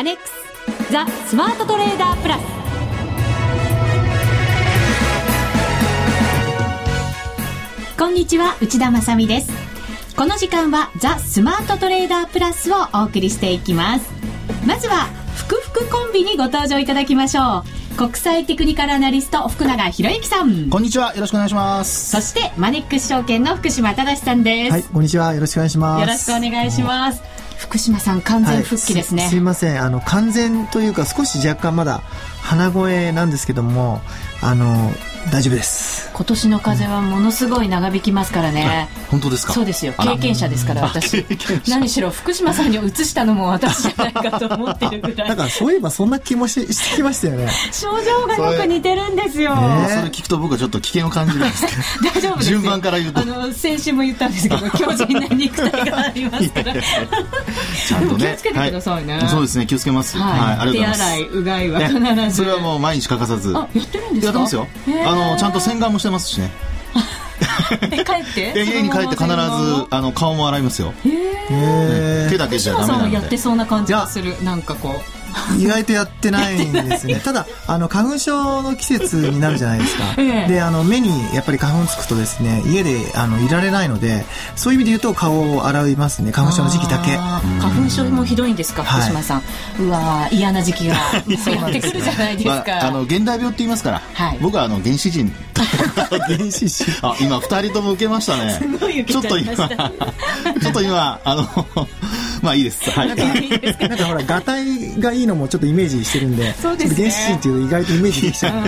アネックスザ・スマートトレーダープラス。こんにちは内田まさです。この時間はザ・スマートトレーダープラスをお送りしていきます。まずはふくふくコンビにご登場いただきましょう。国際テクニカルアナリスト福永博之さん。こんにちはよろしくお願いします。そしてマネックス証券の福島正さんです。はいこんにちはよろしくお願いします。よろしくお願いします福島さん完全復帰ですね、はい、すいません。あの完全というか少し若干まだ鼻声なんですけどもあの大丈夫です。今年の風はものすごい長引きますからね、本当ですか？そうですよ。経験者ですから私。何しろ福島さんに移したのも私じゃないかと思ってるぐらい。だからそういえばそんな気もししてきましたよね。症状がよく似てるんですよ、ね、それ聞くと僕はちょっと危険を感じるんですけど。大丈夫です順番から言うと。あの先週も言ったんですけど 強靭な肉体がありますから。ちゃんとね気をつけてくださいね、はい、そうですね気をつけます。はい、はい、ありがとうございます。手洗いうがいは必ず。それはもう毎日欠かさず。あやってるんですか？やってますよあのちゃんと洗顔もしてますしね。帰って？家に帰って必ずあの顔も洗いますよ。へえ手だけじゃダメなんでやってそうな感じがする。なんかこう意外とやってないんですね。ただあの花粉症の季節になるじゃないですか、ええ、であの目にやっぱり花粉つくとですね家であのいられないのでそういう意味で言うと顔を洗いますね。花粉症の時期だけ。花粉症もひどいんですか、福島さん、うわ嫌な時期が やってくるじゃないですか、まあ、あの現代病って言いますから、はい、僕はあの原始人。原始人。あ今二人とも受けましたね。ちょっと今ちょっと今あの まあいいです。はい。なんか ほら、がたいがいいのもちょっとイメージしてるんで、そうですね。原始人っていう意外とイメージできちゃう。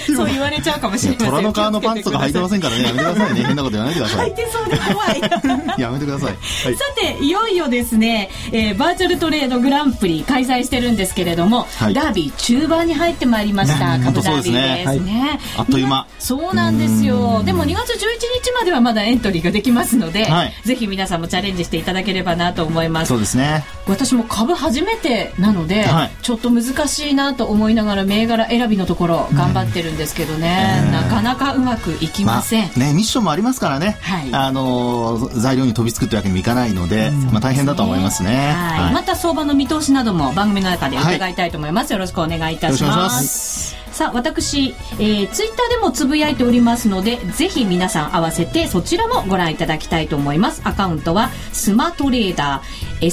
そう言われちゃうかもしれない。虎の皮のパンツとか履いてませんからね、やめてくださいね。変なこと言わないでください。履いてそうで怖い。やめてください、さて、いよいよですね、えー、バーチャルトレードグランプリ開催してるんですけれども、はい、ダービー中盤に入ってまいりました。株ダービーですね。あっという間。そうなんですよ。でも2月11日まではまだエントリーができますので、ぜひ皆さんもチャレンジしていただければなと思います。そうですね。私も株初めてなので、はい、ちょっと難しいなと思いながら銘柄選びのところ頑張ってるんですけどね、うん、なかなかうまくいきません、まあ、ねミッションもありますからね、はい、あの材料に飛びつくってわけにもいかないので、うん、まあ大変だと思いますね、はい、はい、また相場の見通しなども番組の中で伺いたいと思います、よろしくお願いいたしますさあ私、えー、ツイッターでもつぶやいておりますのでぜひ皆さん合わせてそちらもご覧いただきたいと思います。アカウントはスマトレーダー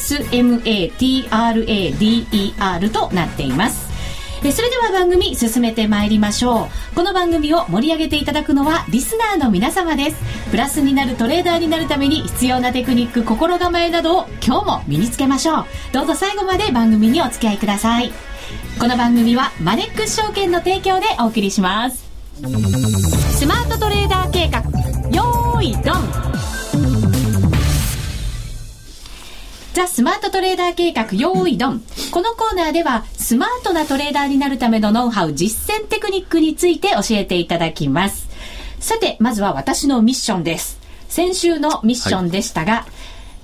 SMATRADER となっています。それでは番組進めてまいりましょう。この番組を盛り上げていただくのはリスナーの皆様です。プラスになるトレーダーになるために必要なテクニック心構えなどを今日も身につけましょう。どうぞ最後まで番組にお付き合いください。この番組はマネックス証券の提供でお送りします。スマートトレーダー計画よーいドン。ザ・スマートトレーダー計画よーいドン。このコーナーではスマートなトレーダーになるためのノウハウ実践テクニックについて教えていただきます。さてまずは私のミッションです。先週のミッションでしたが、はい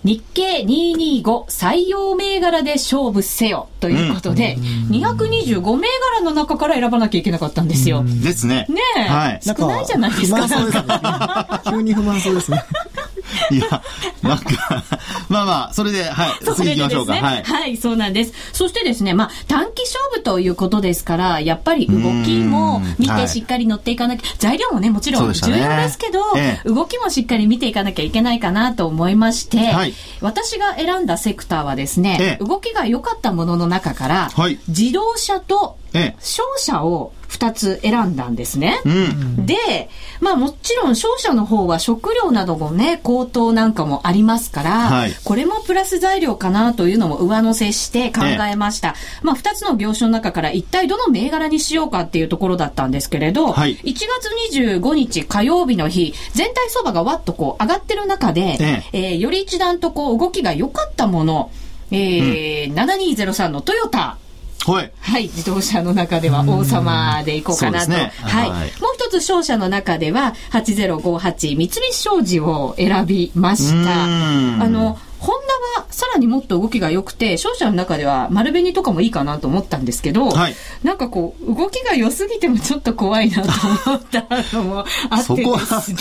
日経225採用銘柄で勝負せよということで、うん、225銘柄の中から選ばなきゃいけなかったんですよ。ですね。ねえ、はい、少ないじゃないですか。急に不満そうですね。いや、なんか、まあまあ、それで、はい、次行きましょうか、ね、はい。はい、そうなんです。そしてですね、まあ、短期勝負ということですから、やっぱり動きも見てしっかり乗っていかなきゃ、はい、材料もね、もちろん重要ですけど、ねええ、動きもしっかり見ていかなきゃいけないかなと思いまして、はい、私が選んだセクターはですね、え、動きが良かったものの中から、はい、自動車と商社を2つ選んだんですね。うん、で、まあもちろん商社の方は食料などもね、高騰なんかもありますから、はい、これもプラス材料かなというのも上乗せして考えました。まあ2つの業種の中から一体どの銘柄にしようかっていうところだったんですけれど、はい、1月25日火曜日の日、全体相場がわっとこう上がってる中で、ええ。ー、より一段とこう動きが良かったもの、えー、うん、7203のトヨタ、はい。はい。自動車の中では王様でいこうかなと。ね、はい。もう一つ商社の中では8058三菱商事を選びました。あの、ホンダはさらにもっと動きが良くて、商社の中では丸紅とかもいいかなと思ったんですけど、はい、なんかこう、動きが良すぎてもちょっと怖いなと思ったのもあってですね。そこは、そ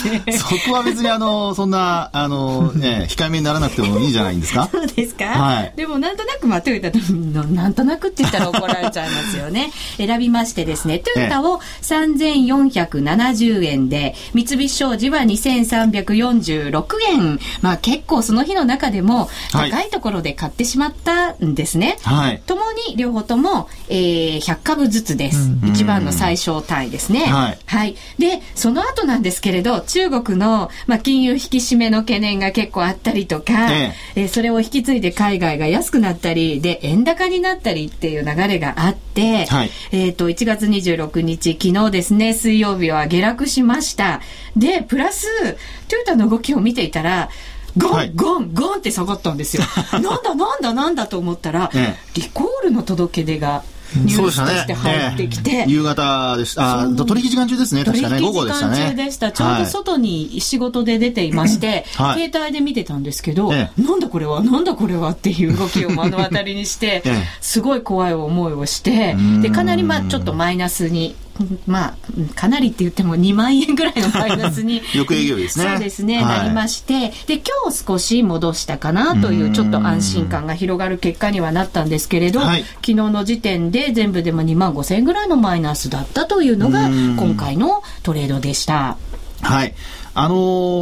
こは別にあの、そんな、あの、ね、控えめにならなくてもいいじゃないんですか？そうですか？はい。でもなんとなく、まあ、トヨタと、なんとなくって言ったら怒られちゃいますよね。選びましてですね、トヨタを3470円で、三菱商事は2346円。まあ結構その日の中でも高いところで買ってしまったんですね。はい。ともに両方とも、えー、100株ずつです。一番の最小単位ですね。はい。はい。で、その後なんですけれど、中国の、まあ、金融引き締めの懸念が結構あったりとか、ええー、それを引き継いで海外が安くなったり、で、円高になったりっていう流れがあって、はい、えっ、ー、と、1月26日、昨日ですね、水曜日は下落しました。で、プラス、トヨタの動きを見ていたら、ゴン、はい、ゴン、ゴンって下がったんですよ。なんだなんだなんだと思ったら、ええ、リコールの届け出がニュースとして入ってきて、ね夕方でした。あ取引時間中ですね、確かね。午後でした。ね。中でした。ちょうど外に仕事で出ていまして、はい、携帯で見てたんですけど、ええ、なんだこれは、なんだこれはっていう動きを目の当たりにして、すごい怖い思いをして、で、かなりまあちょっとマイナスに まあ、かなりって言っても2万円ぐらいのマイナスに 翌営業ですね。そうですね、はい、なりまして、で、今日少し戻したかなという、ちょっと安心感が広がる結果にはなったんですけれど、はい、昨日の時点で全部でも2万5千円ぐらいのマイナスだったというのが、今回のトレードでした。はい。あの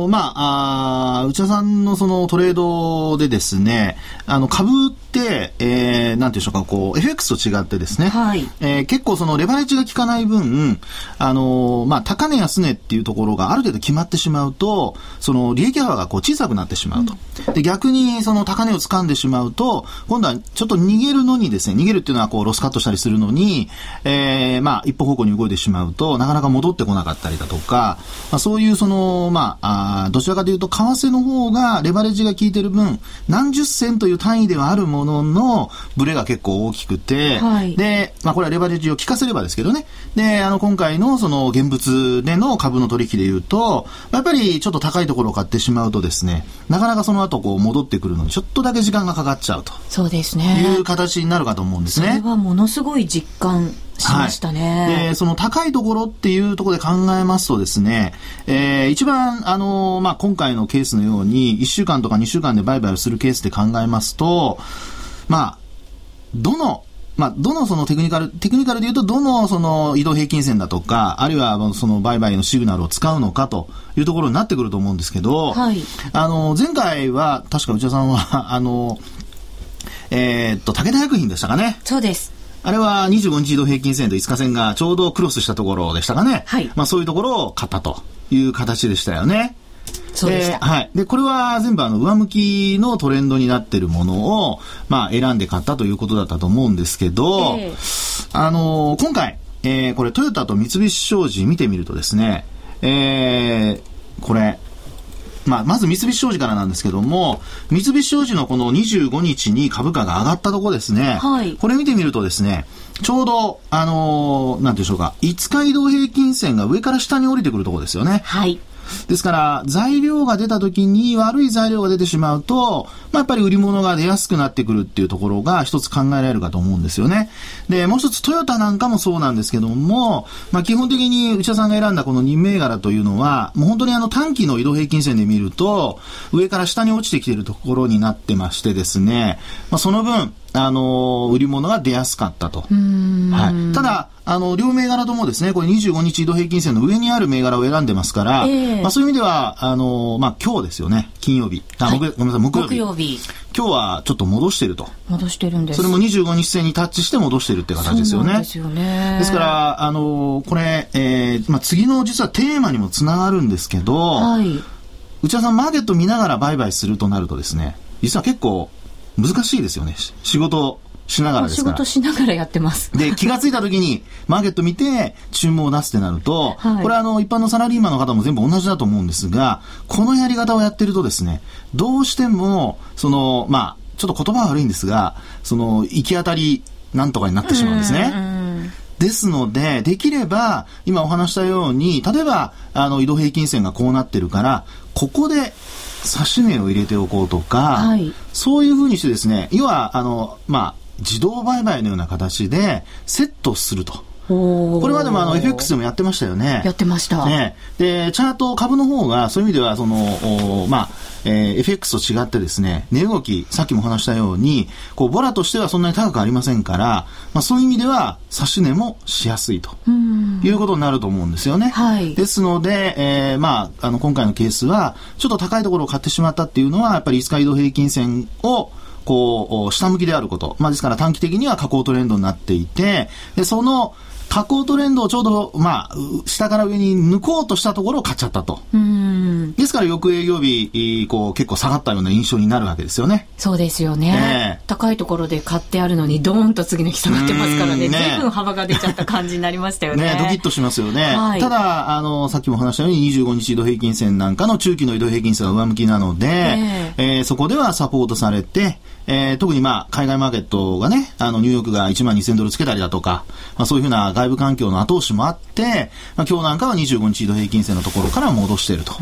ー、まあ、あ内田さんのそのトレードでですね、あの、株って、えー、なんていうんでしょうか、こう、FX と違ってですね、はい、えー、結構そのレバレッジが効かない分、あのー、まあ、高値安値っていうところがある程度決まってしまうと、その利益幅がこう小さくなってしまうと。うん、で、逆にその高値を掴んでしまうと、今度はちょっと逃げるのにですね、逃げるっていうのはこう、ロスカットしたりするのに、えー、まあ、一歩方向に動いてしまうと、なかなか戻ってこなかったりだとか、まあ、そういうその、まあ、あどちらかというと、為替の方がレバレッジが効いてる分、何十銭という単位ではあるものの、ブレが結構大きくて、はい、で、まあ、これはレバレッジを効かせればですけどね。で、あの、今回のその現物での株の取引で言うと、やっぱりちょっと高いところを買ってしまうとですね、なかなかその後こう戻ってくるのにちょっとだけ時間がかかっちゃうと。そうですね。いう形になるかと思うんですね。それはものすごい実感しましたね。はい、で、その高いところっていうところで考えますとですね、えー、一番、あのー、まあ、今回のケースのように、1週間とか2週間で売買をするケースで考えますと、まあ、どの、まあ、どのそのテクニカル、テクニカルで言うと、どのその移動平均線だとか、あるいはその売買のシグナルを使うのかというところになってくると思うんですけど、はい、あの、前回は、確か内田さんは、あの、えー、っと、武田薬品でしたかね。そうです。あれは25日移動平均線と5日線がちょうどクロスしたところでしたかね。はい。まあそういうところを買ったという形でしたよね。そうでした。はい。で、これは全部あの、上向きのトレンドになってるものを、まあ、選んで買ったということだったと思うんですけど、えー、あのー、今回、えー、これトヨタと三菱商事見てみるとですね、えー、これ、まあ、まず三菱商事からなんですけども、三菱商事のこの25日に株価が上がったところですね。はい。これ見てみるとですね、ちょうど、あのー、なんでしょうか、5日移動平均線が上から下に降りてくるところですよね。はい。ですから、材料が出た時に悪い材料が出てしまうと、まあ、やっぱり売り物が出やすくなってくるっていうところが一つ考えられるかと思うんですよね。で、もう一つトヨタなんかもそうなんですけども、まあ、基本的に内田さんが選んだこの2銘柄というのは、もう本当にあの短期の移動平均線で見ると、上から下に落ちてきているところになってましてですね、まあ、その分、あの、売り物が出やすかったと。はい。ただ、あの、両銘柄ともですね、これ25日移動平均線の上にある銘柄を選んでますから、えー、まあそういう意味では、あの、まあ今日ですよね、金曜日。あ、はい、ごめんなさい、木曜日。木曜日。今日はちょっと戻してると。戻してるんです。それも25日線にタッチして戻してるって形ですよね。ですよね。ですから、あの、これ、えー、まあ次の実はテーマにもつながるんですけど、はい。内田さん、マーケット見ながら売買するとなるとですね、実は結構難しいですよね。仕事しながらですから。仕事しながらやってます。で、気がついた時に、マーケット見て、注文を出すってなると、はい、これあの、一般のサラリーマンの方も全部同じだと思うんですが、このやり方をやってるとですね、どうしても、その、まあ、ちょっと言葉は悪いんですが、その、行き当たりなんとかになってしまうんですね。ですので、できれば、今お話したように、例えば、あの、移動平均線がこうなってるから、ここで、指し値を入れておこうとか、はい、そういうふうにしてですね、要は、あの、まあ、自動売買のような形でセットすると。これまでもあの FX でもやってましたよね。やってました。ね、で、チャート株の方がそういう意味では、その、まあ、えー、FX と違ってですね、値動き、さっきも話したように、こう、ボラとしてはそんなに高くありませんから、まあそういう意味では、差し値もしやすいということになると思うんですよね。はい。ですので、えー、まあ、あの、今回のケースは、ちょっと高いところを買ってしまったっていうのは、やっぱり5日移動平均線を、こう、下向きであること。まあ、ですから短期的には下降トレンドになっていて、で、その、下降トレンドをちょうど、まあ、下から上に抜こうとしたところを買っちゃったと。ですから、翌営業日、こう、結構下がったような印象になるわけですよね。そうですよね。えー、高いところで買ってあるのに、ドーンと次の日下がってますからね、ね随分幅が出ちゃった感じになりましたよね。ね、ドキッとしますよね。はい、ただ、あの、さっきも話したように、25日移動平均線なんかの中期の移動平均線が上向きなので、えー、えー、そこではサポートされて、えー、特にまあ、海外マーケットがね、あの、ニューヨークが1万2000ドルつけたりだとか、まあそういうふうな外部環境の後押しもあって、まあ今日なんかは25日移動平均線のところから戻していると。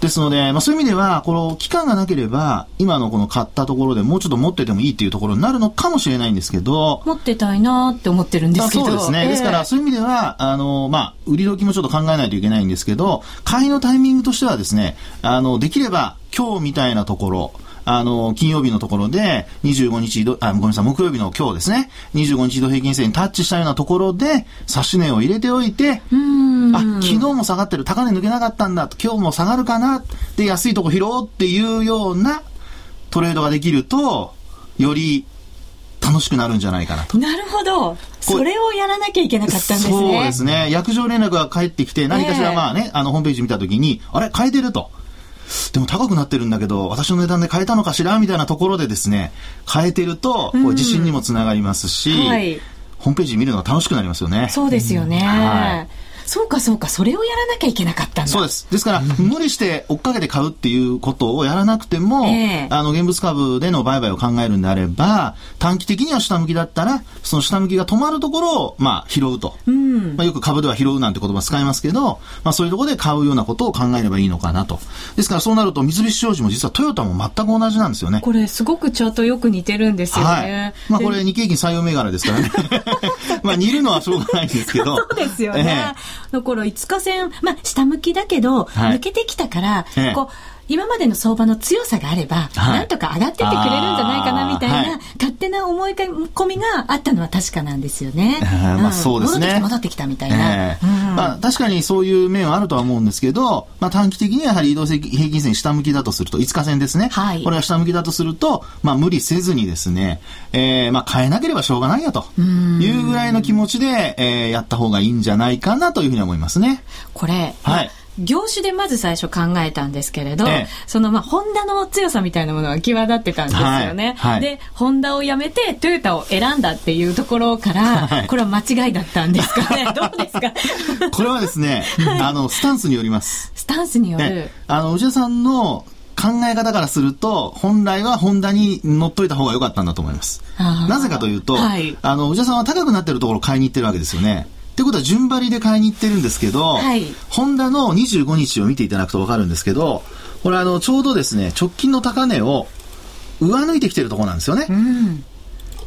ですので、まあそういう意味では、この期間がなければ、今のこの買ったところでもうちょっと持っててもいいっていうところになるのかもしれないんですけど、持ってたいなって思ってるんですけど。そうですね。えー、ですから、そういう意味では、あの、まあ、売り時もちょっと考えないといけないんですけど、買いのタイミングとしてはですね、あの、できれば今日みたいなところ、あの、金曜日のところで、25日あ、ごめんなさい、木曜日の今日ですね、25日移動平均線にタッチしたようなところで、差し値を入れておいて、あ、昨日も下がってる、高値抜けなかったんだ、今日も下がるかな、で、安いとこ拾おうっていうようなトレードができると、より楽しくなるんじゃないかなと。なるほど。それをやらなきゃいけなかったんですね。そうですね。約定連絡が返ってきて、何かしらまあね、えー、あの、ホームページ見たときに、あれ変えてると。でも高くなってるんだけど、私の値段で買えたのかしらみたいなところでですね、変えてると、こう自信にもつながりますし、はい、ホームページ見るのが楽しくなりますよね。そうですよね。はいそうかそうか、それをやらなきゃいけなかったんだ。そうです。ですから、無理して追っかけて買うっていうことをやらなくても、えー、あの、現物株での売買を考えるんであれば、短期的には下向きだったら、その下向きが止まるところを、まあ、拾うと。うん、まあ、よく株では拾うなんて言葉使いますけど、まあ、そういうところで買うようなことを考えればいいのかなと。ですから、そうなると、三菱商事も実はトヨタも全く同じなんですよね。これ、すごくチャートよく似てるんですよね。はい、まあ、これ、日経平均採用銘柄ですからね。まあ、似るのはしょうがないんですけど。そうですよね。えー、だから、5日線、まあ、下向きだけど、はい、抜けてきたから、ええ、こう、今までの相場の強さがあれば、はい、なんとか上がってってくれるんじゃないかなみたいな、はい、勝手な思い込みがあったのは確かなんですよね。まあそうですね。戻ってきた戻ってきたみたいな。まあ確かにそういう面はあるとは思うんですけど、まあ短期的にはやはり移動平均線下向きだとすると、5日線ですね。はい、これが下向きだとすると、まあ無理せずにですね、えー、まあ変えなければしょうがないやというぐらいの気持ちで、えー、やった方がいいんじゃないかなというふうに思いますね。これ、はい。業種でまず最初考えたんですけれど、ええ、そのまあホンダの強さみたいなものが際立ってたんですよね。はいはい、で、ホンダをやめてトヨタを選んだっていうところから、はい、これは間違いだったんですかね。どうですか？これはですね、あの、スタンスによります。スタンスによる。あの、内田さんの考え方からすると、本来はホンダに乗っといた方が良かったんだと思います。なぜかというと、はい、あの、内田さんは高くなってるところを買いに行ってるわけですよね。ってことは順張りで買いに行ってるんですけど、はい、ホンダの25日を見ていただくと分かるんですけど、これあの、ちょうどですね、直近の高値を上抜いてきてるところなんですよね。うん、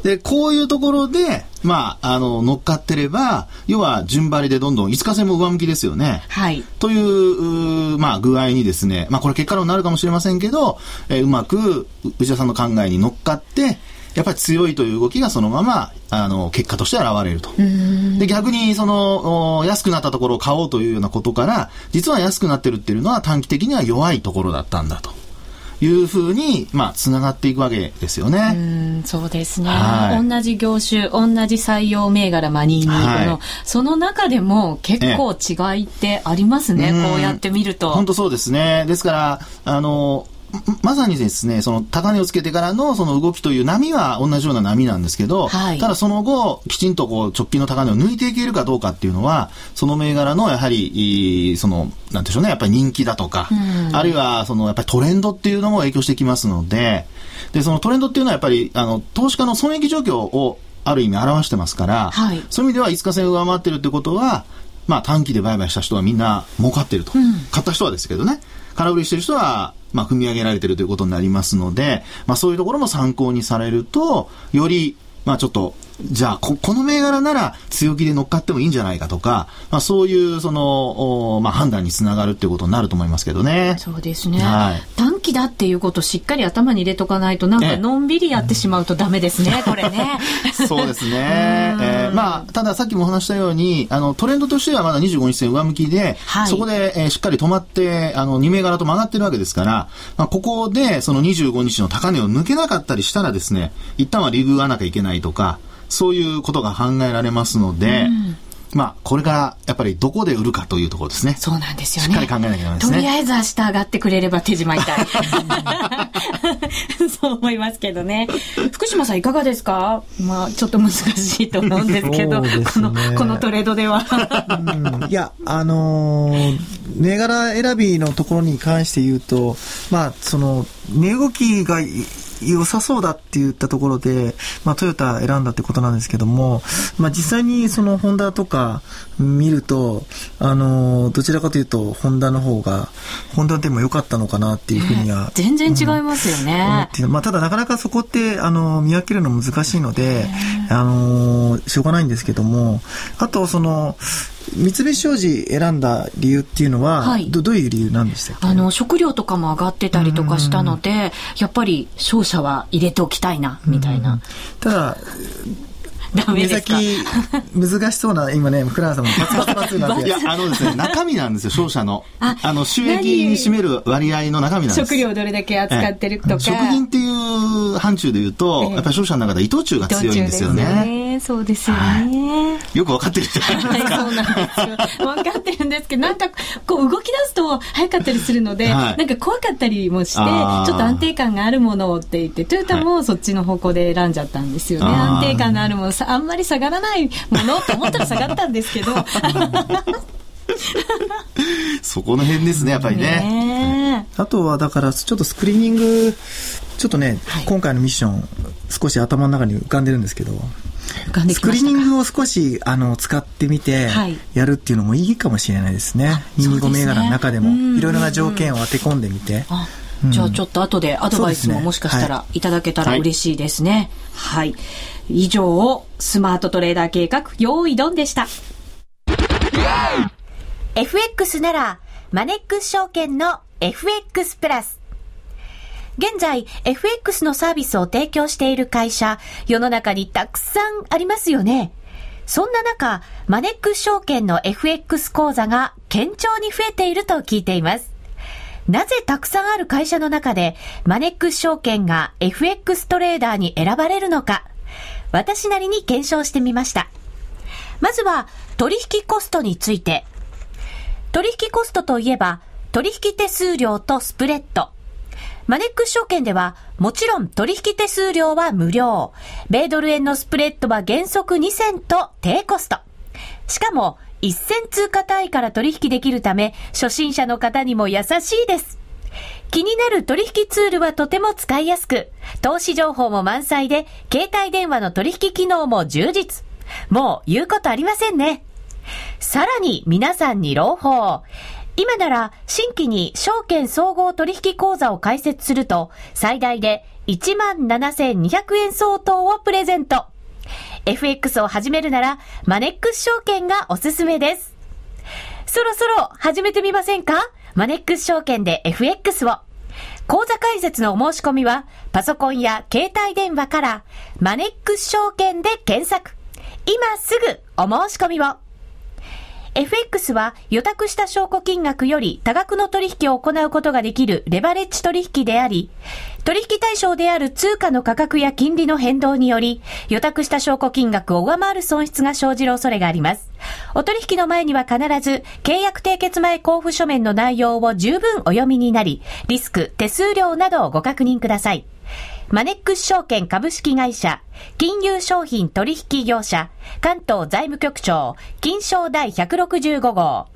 で、こういうところで、まあ、あの、乗っかってれば、要は順張りでどんどん、5日線も上向きですよね。はい。という、うまあ、具合にですね、まあ、これ結果論になるかもしれませんけど、えー、うまく、内田さんの考えに乗っかって、やっぱり強いという動きがそのまま、あの、結果として現れると。で、逆に、その、安くなったところを買おうというようなことから、実は安くなってるっていうのは短期的には弱いところだったんだと。いうふうに、まあ、つながっていくわけですよね。うんそうですね、はい、同じ業種、同じ採用銘柄、マニーニーの、はい、その中でも結構違いってありますね、こうやって見ると。本当そうですね。ですから、あの、まさにですね、その高値をつけてからのその動きという波は同じような波なんですけど、はい、ただその後、きちんとこう直近の高値を抜いていけるかどうかっていうのは、その銘柄のやはり、その、なんでしょうね、やっぱり人気だとか、あるいはそのやっぱりトレンドっていうのも影響してきますので、で、そのトレンドっていうのはやっぱり、あの、投資家の損益状況をある意味表してますから、はい、そういう意味では5日線上回ってるってことは、まあ短期で売買した人はみんな儲かってると。うん、買った人はですけどね。空売りしてる人は、まあ、踏み上げられてるということになりますので、まあ、そういうところも参考にされると、より、まあ、ちょっと、じゃあこ、この銘柄なら強気で乗っかってもいいんじゃないかとか、まあ、そういうその、まあ、判断につながるっていうことになると思いますけどね。そうですね。はい、短期だっていうことをしっかり頭に入れとかないと、なんかのんびりやってしまうとダメですね、これね。そうですね。えー、まあ、たださっきも話したように、あの、トレンドとしてはまだ25日線上向きで、はい、そこで、えー、しっかり止まって、あの、2銘柄と曲がってるわけですから、まあ、ここでその25日の高値を抜けなかったりしたらですね、一旦はリグがなきゃいけないとか、そういうことが考えられますので、うんまあ、これからやっぱりどこで売るかというところですね。そうなんですよね。しっかり考えなきゃいけないですね。とりあえず明日上がってくれれば手締まいたい。そう思いますけどね。福島さんいかがですか？まあ、ちょっと難しいと思うんですけど、ね、この、このトレードでは。うん、いや、あのー、銘柄選びのところに関して言うと、まあ、その、値動きが良さそうだって言ったところで、まあ、トヨタ選んだってことなんですけども、まあ、実際にそのホンダとか見ると、あの、どちらかというと、ホンダの方が、ホンダでも良かったのかなっていうふうには。全然違いますよね。うん、まあ、ただなかなかそこって、あの、見分けるの難しいので、あの、しょうがないんですけども、あと、その、三菱商事選んだ理由っていうのは、はい、どどういう理由なんでしたあの食料とかも上がってたりとかしたのでやっぱり商社は入れておきたいなみたいな。ただダメですか？難しそうな、今ね、福永さんもパツパツパツなんで。いや、あのですね、中身なんですよ、商社の。あの、収益に占める割合の中身なんです。食料どれだけ扱ってるとか。食品っていう範疇で言うと、やっぱり商社の中で伊藤忠が強いんですよね。そうですよね。よくわかってるじゃないですか。そうなんですよ。わかってるんですけど、なんか、こう動き出すと早かったりするので、なんか怖かったりもして、ちょっと安定感があるものをって言って、トヨタもそっちの方向で選んじゃったんですよね。安定感のあるもの、あんまり下がらないものと思ったら下がったんですけど。そこの辺ですね、やっぱりね。ねあとは、だから、ちょっとスクリーニング、ちょっとね、はい、今回のミッション、少し頭の中に浮かんでるんですけど、スクリーニングを少しあの使ってみてやるっていうのもいいかもしれないですね。225銘柄の中でも。いろいろな条件を当て込んでみて。じゃあちょっと後でアドバイスももしかしたらい。ただけたら嬉しいですね。はい、はい。以上、スマートトレーダー計画、用意ドンでした。FX なら、マネックス証券の FX プラス。現在、FX のサービスを提供している会社、世の中にたくさんありますよね。そんな中、マネックス証券の FX 講座が堅調に増えていると聞いています。なぜたくさんある会社の中で、マネックス証券が FX トレーダーに選ばれるのか、私なりに検証してみました。まずは、取引コストについて。取引コストといえば、取引手数料とスプレッド。マネックス証券では、もちろん取引手数料は無料。米ドル円のスプレッドは原則2銭と低コスト。しかも、1銭通貨単位から取引できるため、初心者の方にも優しいです。気になる取引ツールはとても使いやすく、投資情報も満載で、携帯電話の取引機能も充実。もう言うことありませんね。さらに皆さんに朗報。今なら新規に証券総合取引口座を開設すると最大で17,200円相当をプレゼント。FX を始めるならマネックス証券がおすすめです。そろそろ始めてみませんか？マネックス証券で FX を。口座開設のお申し込みは、パソコンや携帯電話から、マネックス証券で検索。今すぐお申し込みを。FX は予託した証拠金額より多額の取引を行うことができるレバレッジ取引であり、取引対象である通貨の価格や金利の変動により、予託した証拠金額を上回る損失が生じる恐れがあります。お取引の前には必ず、契約締結前交付書面の内容を十分お読みになり、リスク、手数料などをご確認ください。マネックス証券株式会社、金融商品取引業者、関東財務局長、金賞第165号。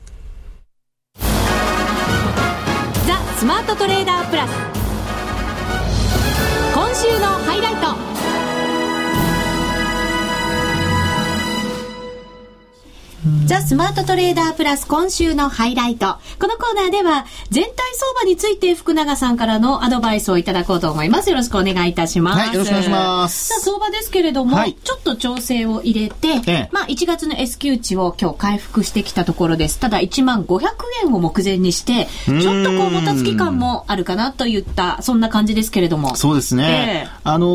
ザ・スマートトレーダープラス。今週のハイライト。ザ・スマートトレーダープラス今週のハイライト。このコーナーでは、全体相場について福永さんからのアドバイスをいただこうと思います。よろしくお願いいたします。はい、よろしくお願いします。さあ、相場ですけれども、はい、ちょっと調整を入れて、ええ、まあ、1月の S q 値を今日回復してきたところです。ただ、1万500円を目前にして、ちょっとこう、もたつき感もあるかなといった、そんな感じですけれども。そうですね。え、あの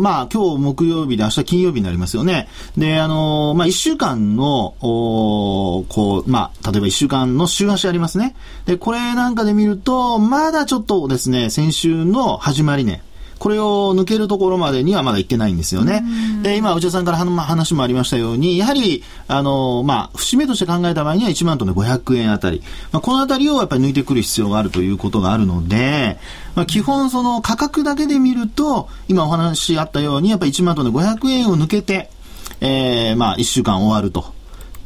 ー、まあ、今日木曜日で明日金曜日になりますよね。で、あのー、まあ、1週間の、おこう、まあ、例えば1週間の週足ありますね。で、これなんかで見ると、まだちょっとですね、先週の始まりね、これを抜けるところまでにはまだ行ってないんですよね。で、今、内田さんから話もありましたように、やはり、あの、まあ、節目として考えた場合には1万トンで500円あたり。まあ、このあたりをやっぱり抜いてくる必要があるということがあるので、まあ、基本その価格だけで見ると、今お話あったように、やっぱり1万トンで500円を抜けて、えー、まあ、1週間終わると。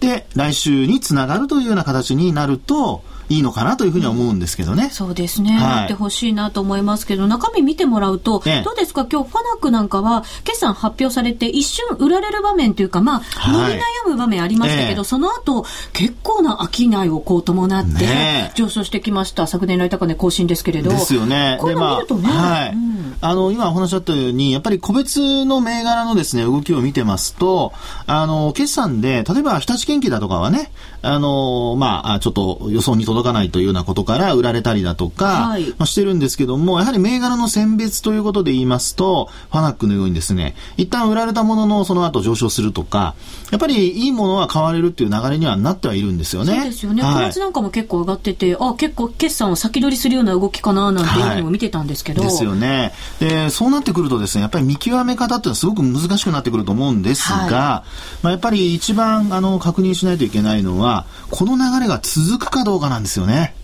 で、来週につながるというような形になると、いいのかなというふうには思うんですけどね。そうですね。はい、ってほしいなと思いますけど、中身見てもらうと、ね、どうですか？今日ファナックなんかは、決算発表されて一瞬売られる場面というか、まあ、伸び悩む場面ありましたけど、その後、結構な商いをこう伴って、上昇してきました。昨年来高値更新ですけれど。ですよね。これ見るとね。はい。うん、あの、今お話あったように、やっぱり個別の銘柄のですね、動きを見てますと、あの、決算で、例えば日立研機だとかはね、あの、まあ、ちょっと予想に届かないというようなことから売られたりだとか、はい、まあ、してるんですけども、やはり銘柄の選別ということで言いますと、ファナックのようにですね、一旦売られたもののその後上昇するとか、やっぱりいいものは買われるっていう流れにはなってはいるんですよね。そうですよね。小、は、松、なんかも結構上がってて、あ、結構決算を先取りするような動きかななんていうのを見てたんですけど、はい、ですよね。で、そうなってくるとですね、やっぱり見極め方っていうのはすごく難しくなってくると思うんですが、はい、まあ、やっぱり一番あの確認しないといけないのは、この流れが続くかどうかなんですよね。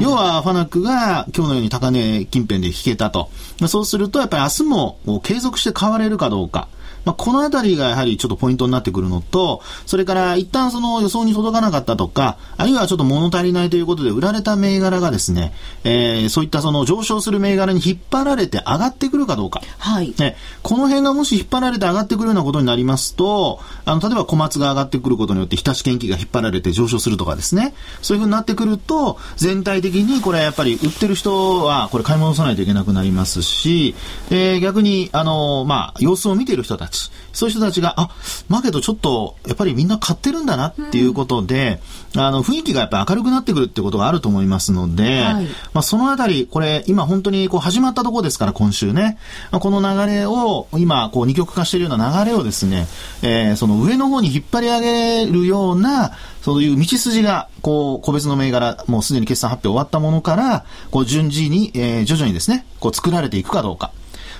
要は、ファナックが今日のように高値近辺で引けたと。そうすると、やっぱり明日も継続して買われるかどうか。まあ、このあたりがやはりちょっとポイントになってくるのと、それから一旦その予想に届かなかったとか、あるいはちょっと物足りないということで売られた銘柄がですね、えー、そういったその上昇する銘柄に引っ張られて上がってくるかどうか。はい。ね、この辺がもし引っ張られて上がってくるようなことになりますと、あの、例えば小松が上がってくることによって日立研機が引っ張られて上昇するとかですね、そういうふうになってくると、全体的にこれやっぱり売ってる人はこれ買い戻さないといけなくなりますし、えー、逆に、あの、まあ、様子を見ている人たち、そういう人たちが、あ、マーケットちょっと、やっぱりみんな買ってるんだなっていうことで、うん、あの、雰囲気がやっぱ明るくなってくるってことがあると思いますので、はい、まあ、そのあたり、これ、今本当にこう始まったところですから、今週ね、まあ、この流れを、今、こう二極化しているような流れをですね、えー、その上の方に引っ張り上げるような、そういう道筋が、こう、個別の銘柄、もうすでに決算発表終わったものから、こう、順次に、えー、徐々にですね、こう、作られていくかどうか。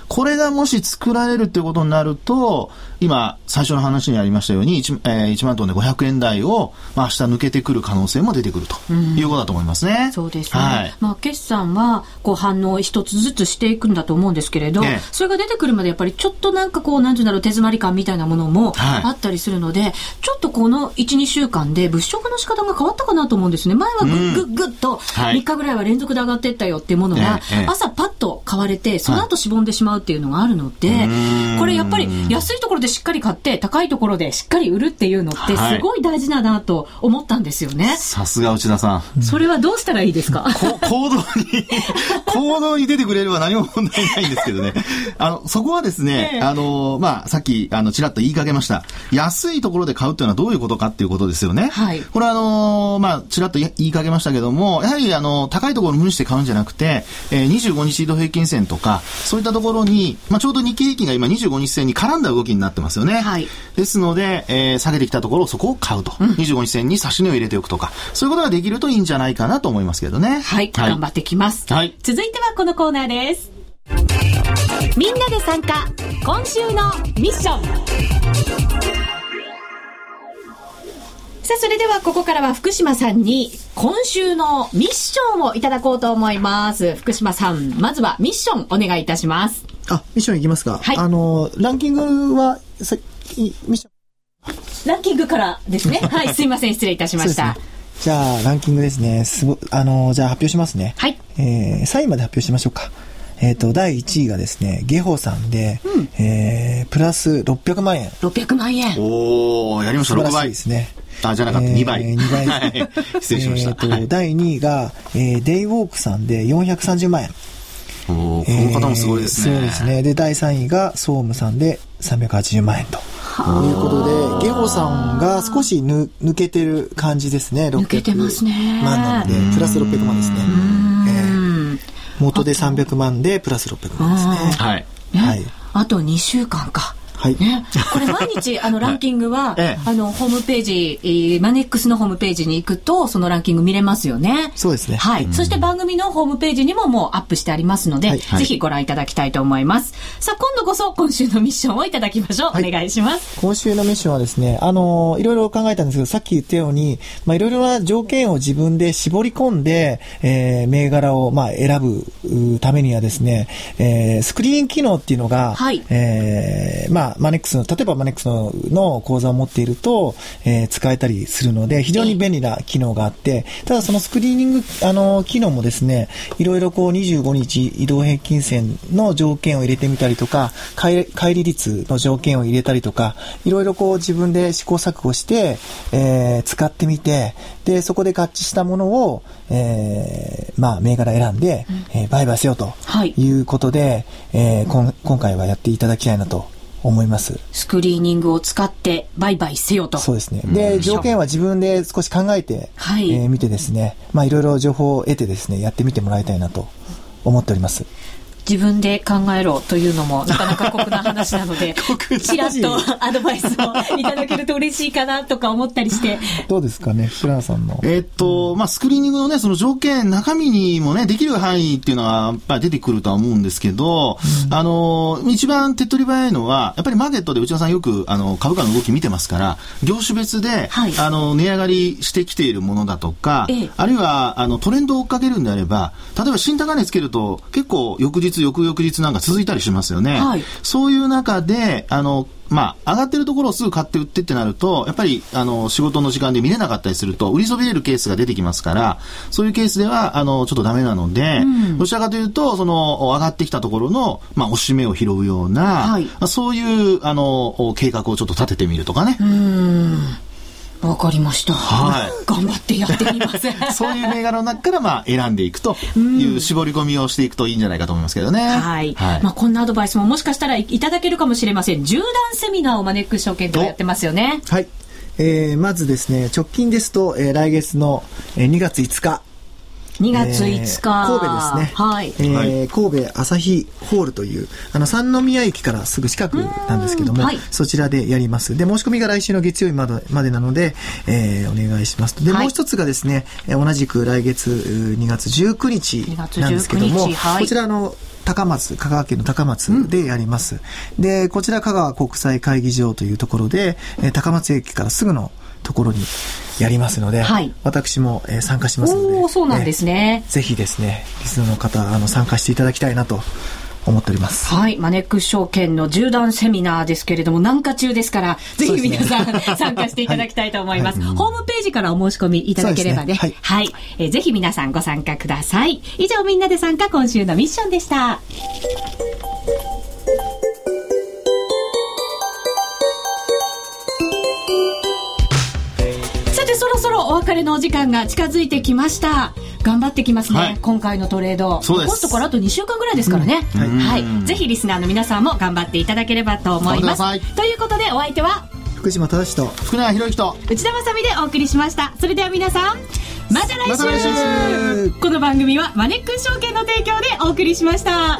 これがもし作られるっていうことになると、今、最初の話にありましたように、1, えー、1万トンで500円台を、まあ、明日抜けてくる可能性も出てくるということだと思いますね。うそうですね。はい、まあ、決算は、こう、反応一つずつしていくんだと思うんですけれど、ね、それが出てくるまでやっぱりちょっとなんかこう、なんていうんだろう、手詰まり感みたいなものもあったりするので、はい、ちょっとこの1、2週間で物色の仕方が変わったかなと思うんですね。前はぐっぐっぐっと、3日ぐらいは連続で上がっていったよっていうものが、朝パッと買われて、その後しぼんでしまうっていうのがあるので、これやっぱり安いところでしっかり買って、高いところでしっかり売るっていうのってすごい大事だなと思ったんですよね。さすが内田さん。それはどうしたらいいですか？行動に、行動に出てくれれば何も問題ないんですけどね。あの、そこはですね、ええ、あの、まあ、さっき、あの、ちらっと言いかけました。安いところで買うっていうのはどういうことかっていうことですよね。はい。これはあの、まあ、ちらっと言いかけましたけども、やはりあの、高いところを無理して買うんじゃなくて、えー、25日移動平均線とか、そういったところに、まあ、ちょうど日経平均が今25日線に絡んだ動きになってますよね。はい。ですので、えー、下げてきたところをそこを買うと。うん、25日線に差し値を入れておくとか、そういうことができるといいんじゃないかなと思いますけどね。はい。はい、頑張ってきます。はい。続いてはこのコーナーです。みんなで参加、今週のミッション。さあ、それではここからは福島さんに今週のミッションをいただこうと思います。福島さん、まずはミッションお願いいたします。あ、ミッションいきますか。はい。あの、ランキングは、さミッション。ランキングからですね。はい、すいません、失礼いたしました。ね、じゃあ、ランキングですね。すご、あの、じゃあ発表しますね。はい。えー、3位まで発表しましょうか。えっ、ー、と、第1位がですね、ゲホさんで、うん、えー、プラス600万円。600万円。おおやりました、6倍。ですね。あ、じゃなかった、2倍。えー、2倍。はい、失礼しました。えっ、ー、と、はい、第2位が、えー、デイウォークさんで430万円。おこの方もすごいですね、えー、そうですね。で、第3位が、総務さんで380万円と。ということで、ゲホさんが少しぬ抜けてる感じですね。抜けてますね。万なので、プラス600万ですね。えー、元で300万で、プラス600万ですね。はい。はい。あと2週間か。はい。ね、これ毎日、あの、ランキングは、ええ、あの、ホームページ、えー、マネックスのホームページに行くと、そのランキング見れますよね。そうですね。はい。そして番組のホームページにももうアップしてありますので、はい、ぜひご覧いただきたいと思います。さあ、今度こそ今週のミッションをいただきましょう。はい、お願いします。今週のミッションはですね、あの、いろいろ考えたんですけど、さっき言ったように、まあ、いろいろな条件を自分で絞り込んで、えー、銘柄を、まあ、選ぶためにはですね、えー、スクリーン機能っていうのが、はい。えー、まあ、マネックスの、例えばばマネックスのの口座を持っていると、えー、使えたりするので、非常に便利な機能があって、ただそのスクリーニング、あの、機能もですね、いろいろこう25日移動平均線の条件を入れてみたりとか、帰り率の条件を入れたりとか、いろいろこう自分で試行錯誤して、えー、使ってみて、で、そこで合致したものを、えー、まあ、銘柄選んで、うん、えー、売買せようとい。うことで、はい、えー、今回はやっていただきたいなと思います。スクリーニングを使って売買せよと。そうですね。で、条件は自分で少し考えて、はい、えー、見てですね、まあいろいろ情報を得てですね、やってみてもらいたいなと思っております。自分で考えろというのもなかなか酷な話なので、ちらっとアドバイスをいただけると嬉しいかなとか思ったりして。どうですかね、フランさんの？えー、っと、まあ、スクリーニングのね、その条件、中身にもね、できる範囲っていうのは、やっぱり出てくるとは思うんですけど、うん、あの、一番手っ取り早いのは、やっぱりマーケットで内田さんよく、あの、株価の動き見てますから、業種別で、はい、あの、値上がりしてきているものだとか、ええ、あるいは、あの、トレンドを追っかけるんであれば、例えば新高値つけると、結構翌日、翌々日なんかが続いたりしますよね。はい、そういう中で、あの、まあ、上がってるところをすぐ買って売ってってなると、やっぱり、あの、仕事の時間で見れなかったりすると、売りそびれるケースが出てきますから、そういうケースでは、あの、ちょっとダメなので、うん、どちらかというと、その、上がってきたところの、まあ、押し目を拾うような、はい、そういう、あの、計画をちょっと立ててみるとかね。わかりました。はい。頑張ってやってみます。そういう銘柄の中からまあ選んでいくという絞り込みをしていくといいんじゃないかと思いますけどね。はい。はい、まあこんなアドバイスももしかしたらいただけるかもしれません。縦断セミナーをマネックス証券でやってますよね。はい。えー、まずですね、直近ですと、えー、来月の、えー、2月5日、2月5日、えー、神戸ですね、はい。えー、神戸朝日ホールというあの三宮駅からすぐ近くなんですけども、はい、そちらでやります。で申し込みが来週の月曜日までまでなので、えー、お願いしますで、はい、もう一つがですね同じく来月2月19日なんですけども、はい、こちらの高松、香川県の高松でやります。うん、で、こちら香川国際会議場というところで、え高松駅からすぐのところにやりますので、はい、私も、えー、参加しますので、そうなんですね、ぜひですね、リスナーの方、あの、参加していただきたいなと思っております。はい。マネックス証券の縦断セミナーですけれども、南下中ですから、ぜひ皆さん、ね、参加していただきたいと思います、は いはい、ホームページからお申し込みいただければね。ねはい、はい、えー、ぜひ皆さんご参加ください。以上、みんなで参加、今週のミッションでした。お別れのお時間が近づいてきました。頑張ってきますね、はい、今回のトレード。そうです。残すところあと2週間ぐらいですからね、うん、はい、はい、ぜひリスナーの皆さんも頑張っていただければと思います。ということでお相手は？福島正と。福永博之と。内田まさみでお送りしました。それでは皆さんまた来週。ま、来週。この番組はマネックス証券の提供でお送りしました